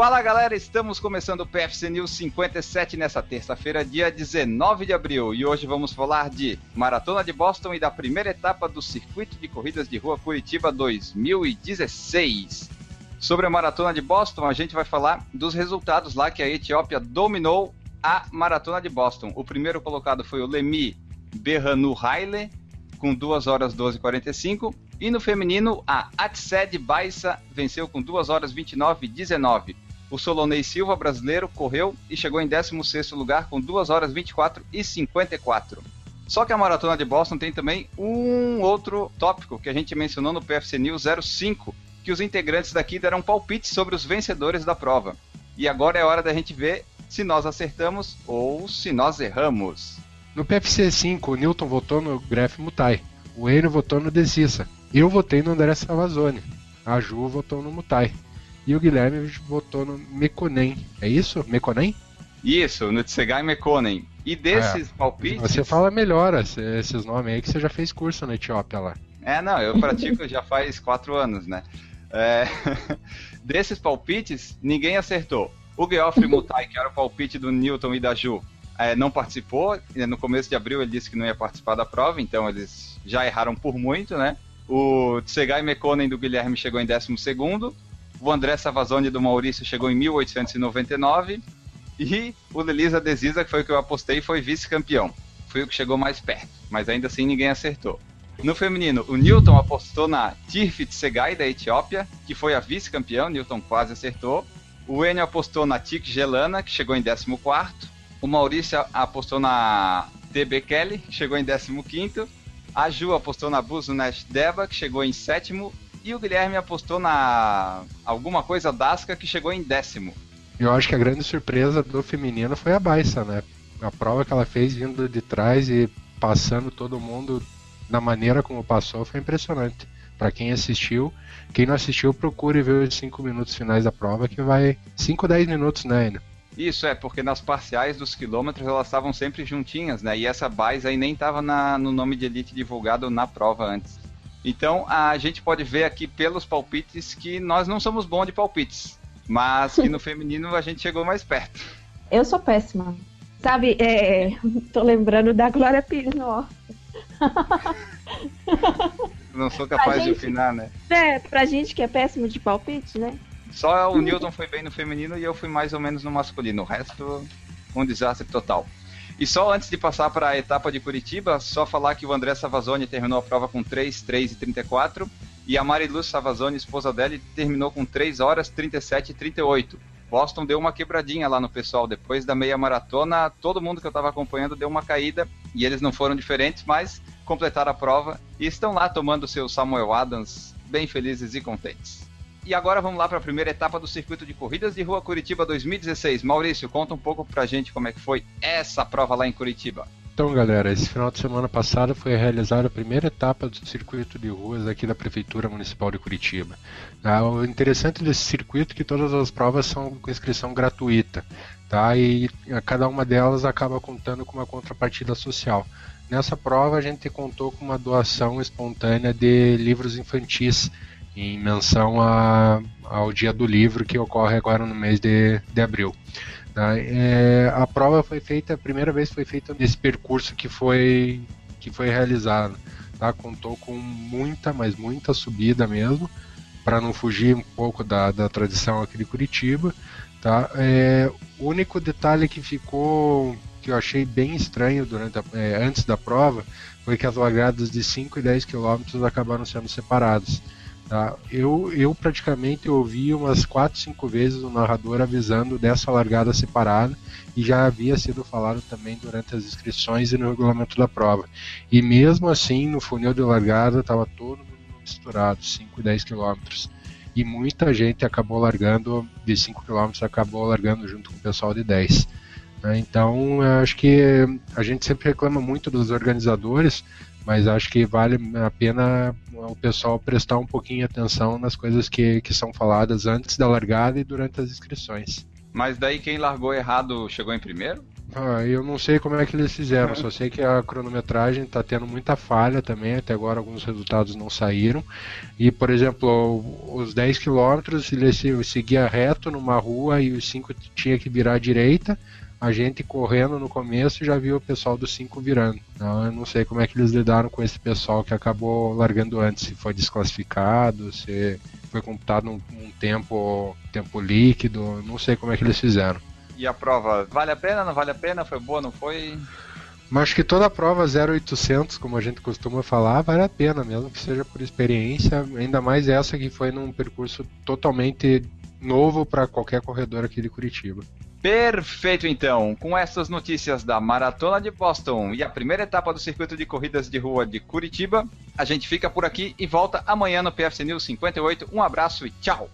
Fala galera, estamos começando o PFC News 57 nessa terça-feira, dia 19 de abril, e hoje vamos falar de Maratona de Boston e da primeira etapa do Circuito de Corridas de Rua Curitiba 2016. Sobre a Maratona de Boston, a gente vai falar dos resultados lá que a Etiópia dominou a Maratona de Boston. O primeiro colocado foi o Lemi Berhanu Haile, com 2 horas 12 e 45, e no feminino, a Atsed Baissa venceu com 2 horas 29 e 19. O Solonei Silva, brasileiro, correu e chegou em 16º lugar com 2 horas 24 e 54. Só que a Maratona de Boston tem também um outro tópico que a gente mencionou no PFC News 05, que os integrantes daqui deram palpites sobre os vencedores da prova. E agora é hora da gente ver se nós acertamos ou se nós erramos. No PFC 5, o Newton votou no Gref Mutai, o Enio votou no Desissa, eu votei no André Savazone. A Ju votou no Mutai. E o Guilherme votou no Mekonen. É isso? Mekonen? Isso, no Tsegai Mekonen. E desses é, palpites. Você fala melhor esses nomes aí que você já fez curso na Etiópia lá. É, não, eu pratico já faz quatro anos, né? É, desses palpites, ninguém acertou. O Geoffrey Mutai, que era o palpite do Newton e da Ju, é, não participou. No começo de abril ele disse que não ia participar da prova, então eles já erraram por muito, né? O Tsegai Mekonen do Guilherme chegou em 12 o André Savazone do Maurício chegou em 1899 e o Lelisa Desisa, que foi o que eu apostei, foi vice-campeão. Foi o que chegou mais perto, mas ainda assim ninguém acertou. No feminino, o Newton apostou na Tirfi Tsegai da Etiópia, que foi a vice-campeão, Newton quase acertou. O Enio apostou na Tik Gelana, que chegou em 14 O Maurício apostou na TB Kelly, que chegou em 15 a Ju apostou na Buzunesh Deba, que chegou em sétimo. E o Guilherme apostou na alguma coisa Dasca, que chegou em décimo. Eu acho que a grande surpresa do feminino foi a Baissa, né? A prova que ela fez vindo de trás e passando todo mundo da maneira como passou foi impressionante. Para quem assistiu, quem não assistiu, procure ver os 5 minutos finais da prova, que vai 5, 10 minutos, né, ainda. Isso é, porque nas parciais dos quilômetros elas estavam sempre juntinhas, né? E essa base aí nem estava no nome de elite divulgado na prova antes. Então a gente pode ver aqui pelos palpites que nós não somos bons de palpites, mas que no feminino a gente chegou mais perto. Eu sou péssima. Sabe, é, tô lembrando da Glória Pires no Não sou capaz gente, de opinar, né? É, pra gente que é péssimo de palpite, né? Só o Newton foi bem no feminino e eu fui mais ou menos no masculino. O resto, um desastre total. E só antes de passar para a etapa de Curitiba, só falar que o André Savazone terminou a prova com 3, 3 e 34 e a Mariluz Savazone, esposa dele, terminou com 3 horas 37 e 38. Boston deu uma quebradinha lá no pessoal. Depois da meia maratona, todo mundo que eu estava acompanhando deu uma caída e eles não foram diferentes, mas completaram a prova e estão lá tomando seu Samuel Adams bem felizes e contentes. E agora vamos lá para a primeira etapa do circuito de corridas de rua Curitiba 2016. Maurício, conta um pouco para a gente como é que foi essa prova lá em Curitiba. Então, galera, esse final de semana passado foi realizada a primeira etapa do circuito de ruas aqui da Prefeitura Municipal de Curitiba. Ah, o interessante desse circuito é que todas as provas são com inscrição gratuita, tá? E cada uma delas acaba contando com uma contrapartida social. Nessa prova a gente contou com uma doação espontânea de livros infantis em menção a, ao Dia do Livro que ocorre agora no mês de, de abril. Tá? É, a prova foi feita, a primeira vez foi feita nesse percurso que foi, que foi realizado. Tá? Contou com muita, mas muita subida mesmo, para não fugir um pouco da, da tradição aqui de Curitiba. Tá? É, o único detalhe que ficou que eu achei bem estranho durante a, é, antes da prova foi que as largadas de 5 e 10 quilômetros acabaram sendo separadas. Tá? Eu, eu praticamente ouvi umas 4, 5 vezes o narrador avisando dessa largada separada e já havia sido falado também durante as inscrições e no regulamento da prova. E mesmo assim, no funil de largada estava todo mundo misturado, 5 e 10 quilômetros. E muita gente acabou largando, de 5 quilômetros, acabou largando junto com o pessoal de 10. Né? Então, acho que a gente sempre reclama muito dos organizadores, mas acho que vale a pena o pessoal prestar um pouquinho atenção nas coisas que, que são faladas antes da largada e durante as inscrições. Mas daí quem largou errado chegou em primeiro? Ah, eu não sei como é que eles fizeram, só sei que a cronometragem está tendo muita falha também, até agora alguns resultados não saíram. E, por exemplo, os 10 quilômetros ele seguia reto numa rua e os 5 tinha que virar à direita. A gente correndo no começo já viu o pessoal dos 5 virando. Então eu não sei como é que eles lidaram com esse pessoal que acabou largando antes, se foi desclassificado, se foi computado um, um tempo, tempo líquido, não sei como é que eles fizeram. E a prova, vale a pena, não vale a pena? Foi boa, não foi? Mas acho que toda a prova 0800, como a gente costuma falar, vale a pena, mesmo que seja por experiência, ainda mais essa que foi num percurso totalmente novo para qualquer corredor aqui de Curitiba. Perfeito, então. Com essas notícias da Maratona de Boston e a primeira etapa do circuito de corridas de rua de Curitiba, a gente fica por aqui e volta amanhã no PFC News 58. Um abraço e tchau!